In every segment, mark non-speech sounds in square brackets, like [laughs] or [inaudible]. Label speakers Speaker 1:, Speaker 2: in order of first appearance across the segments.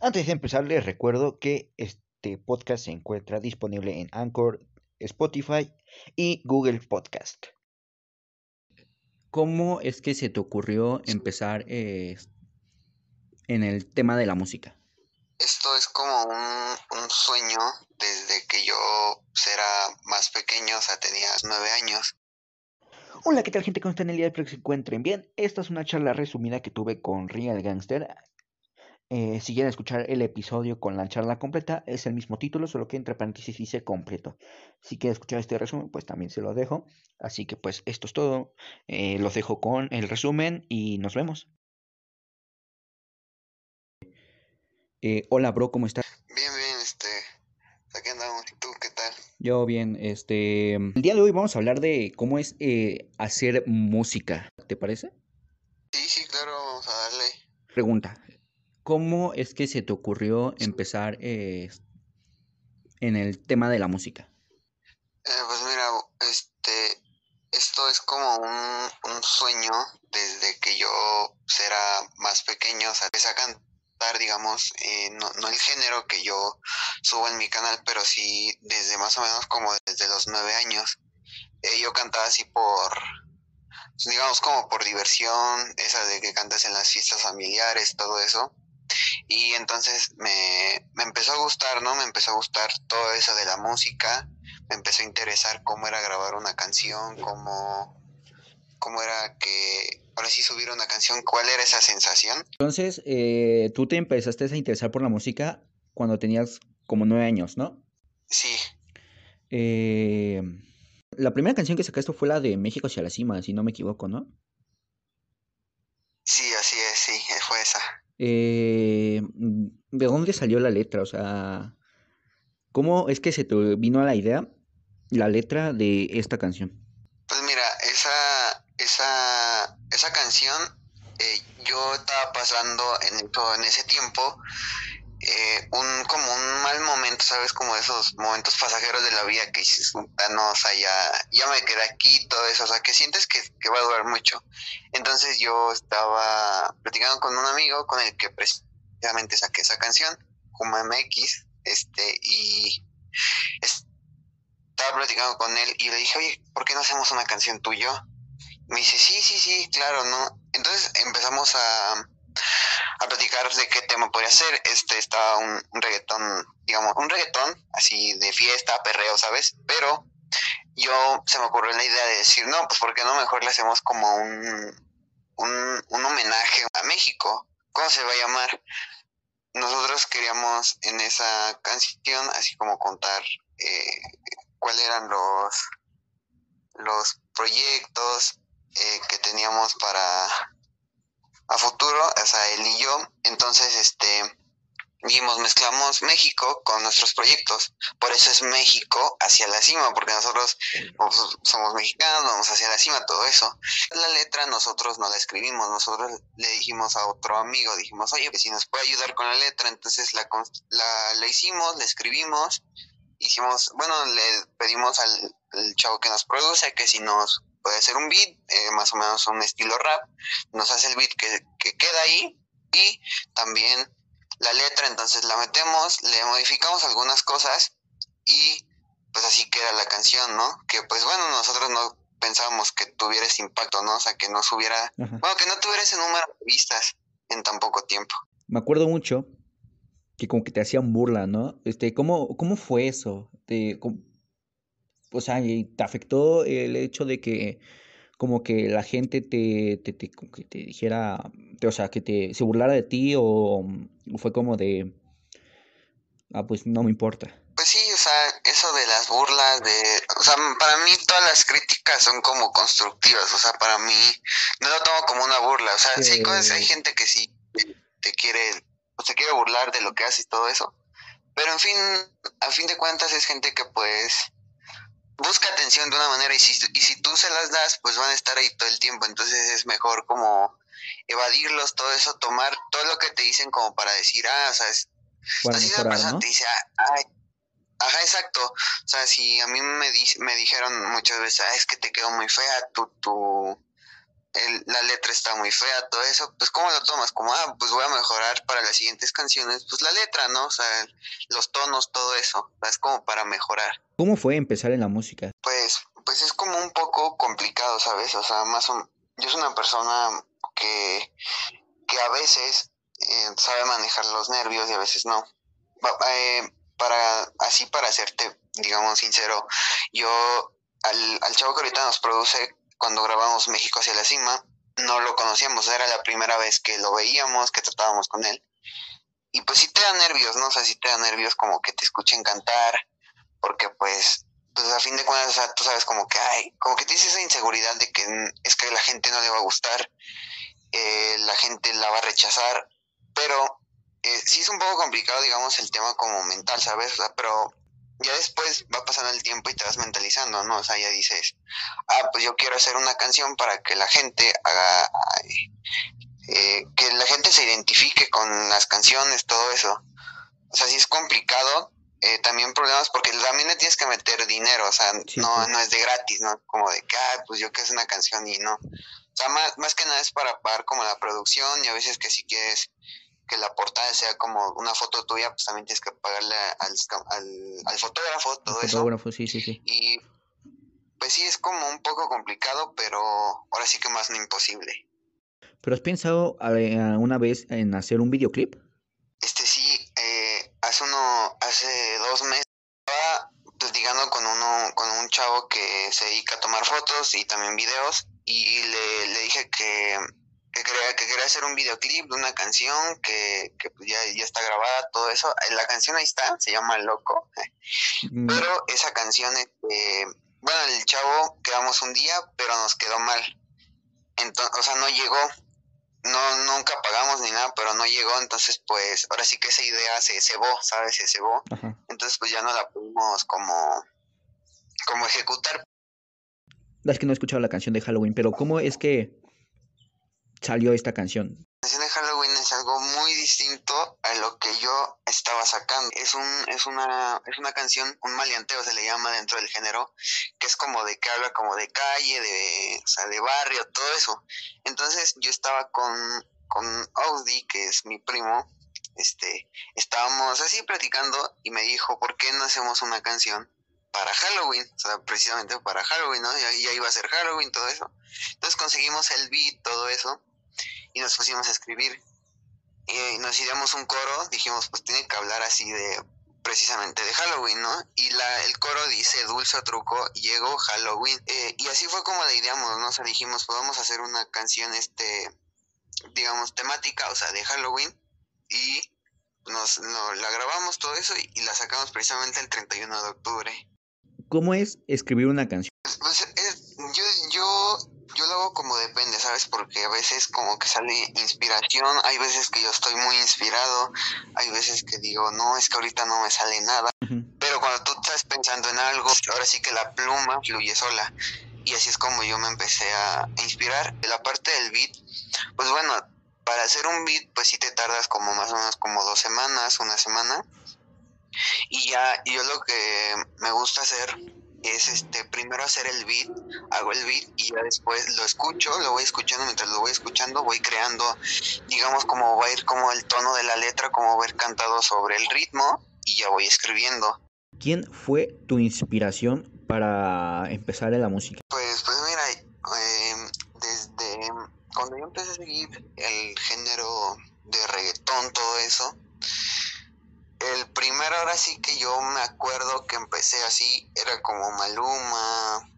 Speaker 1: Antes de empezar, les recuerdo que este podcast se encuentra disponible en Anchor, Spotify y Google Podcast. ¿Cómo es que se te ocurrió empezar eh, en el tema de la música?
Speaker 2: Esto es como un, un sueño desde que yo era más pequeño, o sea, tenía nueve años.
Speaker 1: Hola, ¿qué tal gente? ¿Cómo están el día? Espero que se encuentren bien. Esta es una charla resumida que tuve con Real Gangster. Eh, si quieren escuchar el episodio con la charla completa, es el mismo título, solo que entre paréntesis dice completo. Si quieren escuchar este resumen, pues también se lo dejo. Así que pues esto es todo. Eh, los dejo con el resumen y nos vemos. Eh, hola, bro, ¿cómo estás?
Speaker 2: Bien, bien, este. Aquí andamos. ¿Y tú qué tal?
Speaker 1: Yo bien, este. El día de hoy vamos a hablar de cómo es hacer música. ¿Te parece?
Speaker 2: Sí, sí, claro, vamos a darle.
Speaker 1: Pregunta, ¿Cómo es que se te ocurrió empezar eh, en el tema de la música?
Speaker 2: Eh, pues mira, este, esto es como un, sueño desde que yo era más pequeño, o sea, empecé a cantar, digamos, eh, no, no el género que yo subo en mi canal, pero sí desde más o menos como desde los nueve años. yo cantaba así por, digamos, como por diversión, esa de que cantas en las fiestas familiares, todo eso. Y entonces me, me empezó a gustar, ¿no? Me empezó a gustar todo eso de la música, me empezó a interesar cómo era grabar una canción, cómo, cómo era que ahora sí subir una canción, cuál era esa sensación.
Speaker 1: Entonces, eh, tú te empezaste a interesar por la música cuando tenías como nueve años, ¿no?
Speaker 2: Sí.
Speaker 1: Eh, la primera canción que sacaste fue la de México hacia la cima, si no me equivoco, ¿no?
Speaker 2: Sí, así es, sí, fue esa.
Speaker 1: Eh, ¿De dónde salió la letra? O sea, ¿cómo es que se te vino a la idea la letra de esta canción?
Speaker 2: Pues mira, esa, esa, esa canción eh, yo estaba pasando en, en ese tiempo eh, un como un mal momento, ¿sabes? Como esos momentos pasajeros de la vida que dices, no, o sea, ya, ya me quedé aquí, todo eso, o sea, que sientes que, que, va a durar mucho. Entonces yo estaba platicando con un amigo con el que precisamente saqué esa canción, como MX, este, y estaba platicando con él y le dije, oye, ¿por qué no hacemos una canción tuyo? Me dice, sí, sí, sí, claro, ¿no? Entonces empezamos a a platicar de qué tema podría ser. Este estaba un, reggaetón, digamos, un reggaetón así de fiesta, perreo, ¿sabes? Pero yo se me ocurrió la idea de decir, no, pues ¿por qué no mejor le hacemos como un, un, un homenaje a México? ¿Cómo se va a llamar? Nosotros queríamos en esa canción así como contar eh, cuáles eran los, los proyectos eh, que teníamos para a futuro, o sea, él y yo. Entonces, este, dijimos, mezclamos México con nuestros proyectos. Por eso es México hacia la cima, porque nosotros pues, somos mexicanos, vamos hacia la cima, todo eso. La letra nosotros no la escribimos, nosotros le dijimos a otro amigo, dijimos, oye, pues si nos puede ayudar con la letra, entonces la, la, la hicimos, la escribimos, hicimos, bueno, le pedimos al chavo que nos produce que si nos puede ser un beat, eh, más o menos un estilo rap, nos hace el beat que, que queda ahí y también la letra, entonces la metemos, le modificamos algunas cosas y pues así queda la canción, ¿no? Que pues bueno, nosotros no pensábamos que tuviera ese impacto, ¿no? O sea, que no subiera, bueno, que no tuviera ese número de vistas en tan poco tiempo.
Speaker 1: Me acuerdo mucho que como que te hacían burla, ¿no? Este, ¿cómo, cómo fue eso? Te, o sea, ¿te afectó el hecho de que como que la gente te, te, te, que te dijera, o sea, que te, se burlara de ti o, fue como de, ah, pues no me importa?
Speaker 2: Pues sí, o sea, eso de las burlas, de, o sea, para mí todas las críticas son como constructivas, o sea, para mí no lo tomo como una burla, o sea, sí, hay gente que sí te quiere, o se quiere burlar de lo que haces y todo eso, pero en fin, a fin de cuentas es gente que pues busca atención de una manera y si, y si tú se las das, pues van a estar ahí todo el tiempo. Entonces es mejor como evadirlos, todo eso, tomar todo lo que te dicen como para decir, ah, o sea, es, así esa persona te dice, ah, ay, ajá, exacto. O sea, si a mí me, di, me dijeron muchas veces, ah, es que te quedó muy fea tu, tu, la letra está muy fea, todo eso, pues ¿cómo lo tomas? Como, ah, pues voy a mejorar para las siguientes canciones, pues la letra, ¿no? O sea, los tonos, todo eso, es como para mejorar.
Speaker 1: ¿Cómo fue empezar en la música?
Speaker 2: Pues, pues es como un poco complicado, ¿sabes? O sea, más o yo soy una persona que, que a veces eh, sabe manejar los nervios y a veces no. Eh, para, así para hacerte, digamos, sincero, yo al, al chavo que ahorita nos produce cuando grabamos México hacia la cima, no lo conocíamos, era la primera vez que lo veíamos, que tratábamos con él. Y pues sí te da nervios, ¿no? O sea, sí te da nervios como que te escuchen cantar, porque pues, pues a fin de cuentas, o sea, tú sabes como que, hay, como que tienes esa inseguridad de que es que la gente no le va a gustar, eh, la gente la va a rechazar, pero eh, sí es un poco complicado, digamos, el tema como mental, ¿sabes? O sea, pero ya después va pasando el tiempo y te vas mentalizando, ¿no? O sea, ya dices, ah, pues yo quiero hacer una canción para que la gente haga, eh, que la gente se identifique con las canciones, todo eso. O sea, sí es complicado, eh, también problemas porque también le tienes que meter dinero, o sea, no, no es de gratis, ¿no? Como de que, ah, pues yo quiero hacer una canción y no. O sea, más, más que nada es para pagar como la producción y a veces que si quieres que la portada sea como una foto tuya, pues también tienes que pagarle al, al, fotógrafo, todo eso.
Speaker 1: Fotógrafo, sí, sí, sí.
Speaker 2: Y pues sí, es como un poco complicado, pero ahora sí que más no imposible.
Speaker 1: ¿Pero has pensado una vez en hacer un videoclip?
Speaker 2: Este sí, eh, hace uno, hace dos meses estaba platicando con uno, con un chavo que se dedica a tomar fotos y también videos, y le, le dije que que quería, que quería hacer un videoclip de una canción que, que pues ya, ya está grabada, todo eso. Eh, la canción ahí está, se llama Loco. Pero esa canción, este, bueno, el chavo quedamos un día, pero nos quedó mal. Entonces, o sea, no llegó. No, nunca pagamos ni nada, pero no llegó. Entonces, pues, ahora sí que esa idea se cebó, ¿sabes? Se cebó. Entonces, pues ya no la pudimos como, como ejecutar.
Speaker 1: Es que no he escuchado la canción de Halloween, pero ¿cómo es que salió esta canción?
Speaker 2: La canción de Halloween es algo muy distinto a lo que yo estaba sacando. Es un es una es una canción, un maleanteo se le llama dentro del género, que es como de que habla como de calle, de o sea, de barrio, todo eso. Entonces, yo estaba con con Audi, que es mi primo, este, estábamos así platicando y me dijo, "¿Por qué no hacemos una canción para Halloween, o sea, precisamente para Halloween, ¿no? Ya, ya, iba a ser Halloween, todo eso. Entonces conseguimos el beat, todo eso, y nos pusimos a escribir. Y nos ideamos un coro, dijimos, pues tiene que hablar así de precisamente de Halloween, ¿no? Y la, el coro dice dulce truco, llegó Halloween. Eh, y así fue como la ideamos, ¿no? O sea, dijimos, podemos pues, hacer una canción, este, digamos, temática, o sea, de Halloween. Y nos, la grabamos todo eso y, la sacamos precisamente el 31 de octubre.
Speaker 1: ¿Cómo es escribir una canción?
Speaker 2: Pues, yo, hago como depende, ¿sabes? Porque a veces como que sale inspiración, hay veces que yo estoy muy inspirado, hay veces que digo, no, es que ahorita no me sale nada, pero cuando tú estás pensando en algo, ahora sí que la pluma fluye sola. Y así es como yo me empecé a inspirar. La parte del beat, pues bueno, para hacer un beat, pues sí te tardas como más o menos como dos semanas, una semana. Y ya yo lo que me gusta hacer es este primero hacer el beat, hago el beat y ya después lo escucho, lo voy escuchando, mientras lo voy escuchando voy creando, digamos como va a ir como el tono de la letra, como va a ir cantado sobre el ritmo y ya voy escribiendo.
Speaker 1: ¿Quién fue tu inspiración para empezar en la música?
Speaker 2: Pues, pues mira, em, desde cuando yo empecé a seguir el género de reggaetón, todo eso, primero ahora sí que yo me acuerdo que empecé así, era como Maluma,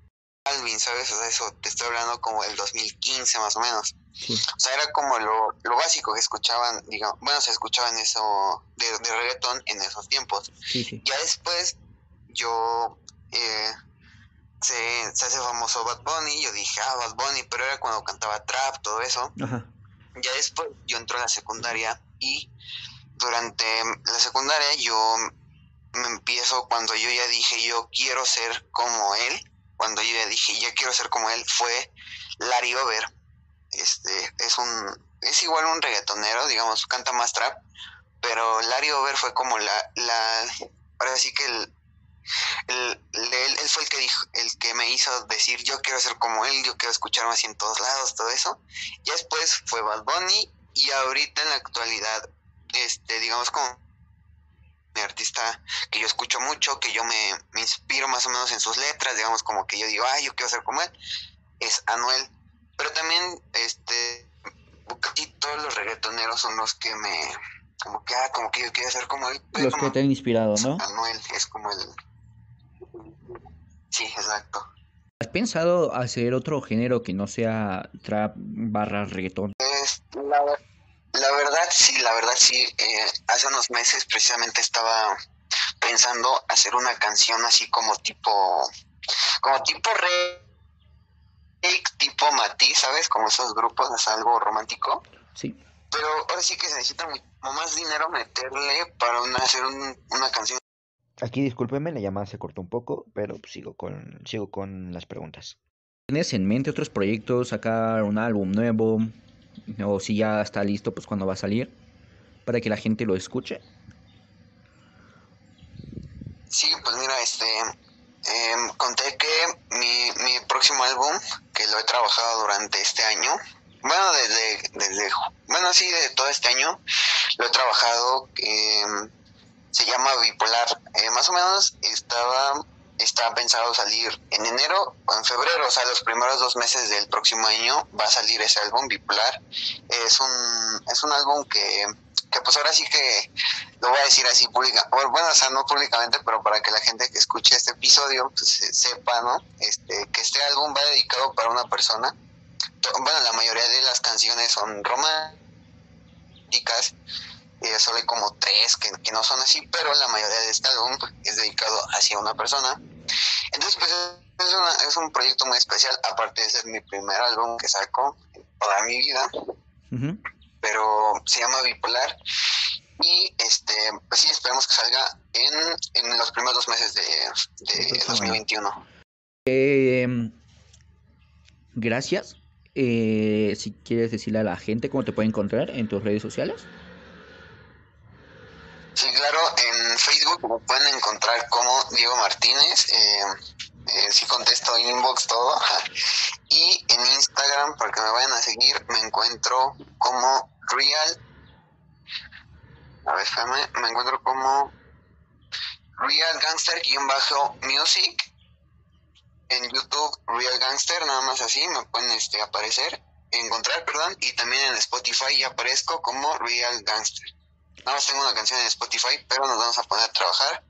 Speaker 2: Alvin, ¿sabes? O sea, eso te estoy hablando como el 2015 más o menos. O sea, era como lo, lo, básico que escuchaban, digamos, bueno, se escuchaban eso de, de reggaetón en esos tiempos. Ya después yo eh, se, se, hace famoso Bad Bunny, yo dije, ah, Bad Bunny, pero era cuando cantaba trap, todo eso. Ya después yo entro a la secundaria y durante la secundaria yo me empiezo cuando yo ya dije yo quiero ser como él, cuando yo ya dije ya quiero ser como él, fue Larry Over. Este es un es igual un reggaetonero, digamos, canta más trap, pero Larry Over fue como la la ahora sí que el, él, él, fue el que dijo, el que me hizo decir yo quiero ser como él, yo quiero escucharme así en todos lados, todo eso. Ya después fue Bad Bunny y ahorita en la actualidad, este, digamos como mi artista que yo escucho mucho, que yo me, me inspiro más o menos en sus letras, digamos como que yo digo, ay, yo quiero ser como él, es Anuel. Pero también, este, casi todos los reggaetoneros son los que me, como que, ah, como que yo quiero ser como él.
Speaker 1: Los que te han inspirado, ¿no?
Speaker 2: Anuel es como el... Sí, exacto.
Speaker 1: ¿Has pensado hacer otro género que no sea trap barra reggaetón?
Speaker 2: Es, la, la, verdad sí, la verdad sí. Eh, hace unos meses precisamente estaba pensando hacer una canción así como tipo, como tipo re, tipo Matiz, ¿sabes? Como esos grupos, es algo romántico.
Speaker 1: Sí.
Speaker 2: Pero ahora sí que se necesita mucho más dinero meterle para una, hacer una canción.
Speaker 1: Aquí discúlpeme, la llamada se cortó un poco, pero sigo con, sigo con las preguntas. ¿Tienes en mente otros proyectos, sacar un álbum nuevo? O si ya está listo, pues cuando va a salir, para que la gente lo escuche.
Speaker 2: Sí, pues mira, este, eh, conté que mi, mi próximo álbum, que lo he trabajado durante este año, bueno, desde, desde, bueno, sí, de todo este año lo he trabajado, eh, se llama Bipolar. Eh, más o menos estaba, estaba pensado salir en enero o en febrero, o sea, los primeros dos meses del próximo año va a salir ese álbum Bipolar. Es un, es un álbum que, que pues ahora sí que lo voy a decir así pública, bueno, o sea, no públicamente, pero para que la gente que escuche este episodio pues, sepa, ¿no? Este, que este álbum va dedicado para una persona bueno, la mayoría de las canciones son románticas, eh, solo hay como tres que, no son así, pero la mayoría de este álbum es dedicado hacia una persona. Entonces, pues es, es un proyecto muy especial, aparte de ser mi primer álbum que saco en toda mi vida, pero se llama Bipolar. Y este, pues sí, esperemos que salga en, en los primeros dos meses de, de 2021.
Speaker 1: Eh, gracias eh, si quieres decirle a la gente cómo te puede encontrar en tus redes sociales.
Speaker 2: Sí, claro, en Facebook me pueden encontrar como Diego Martínez. Eh, eh, sí contesto inbox todo. [laughs] Y en Instagram, para que me vayan a seguir, me encuentro como Real. A ver, me encuentro como Real Gangster-Music en YouTube Real Gangster, nada más así, me pueden este, aparecer, encontrar, perdón, y también en Spotify aparezco como Real Gangster. Nada más tengo una canción en Spotify, pero nos vamos a poner a trabajar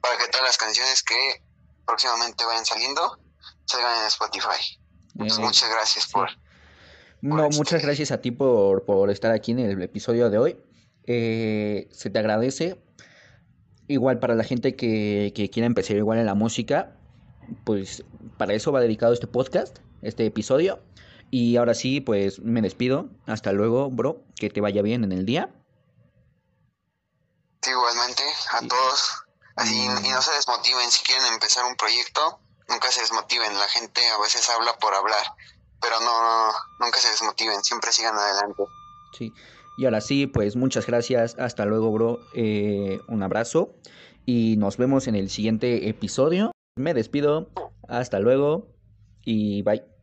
Speaker 2: para que todas las canciones que próximamente vayan saliendo salgan en Spotify. Pues muchas gracias por...
Speaker 1: no, este muchas gracias a ti por, por estar aquí en el episodio de hoy. Eh, se te agradece. Igual para la gente que, que quiera empezar igual en la música, pues para eso va dedicado este podcast, este episodio. Y ahora sí, pues me despido. Hasta luego, bro. Que te vaya bien en el día.
Speaker 2: Igualmente, a todos. Así, y no se desmotiven si quieren empezar un proyecto. Nunca se desmotiven. La gente a veces habla por hablar. Pero no, nunca se desmotiven. Siempre sigan adelante.
Speaker 1: Sí. Y ahora sí, pues muchas gracias. Hasta luego, bro. Eh, un abrazo. Y nos vemos en el siguiente episodio. Me despido. Hasta luego y bye.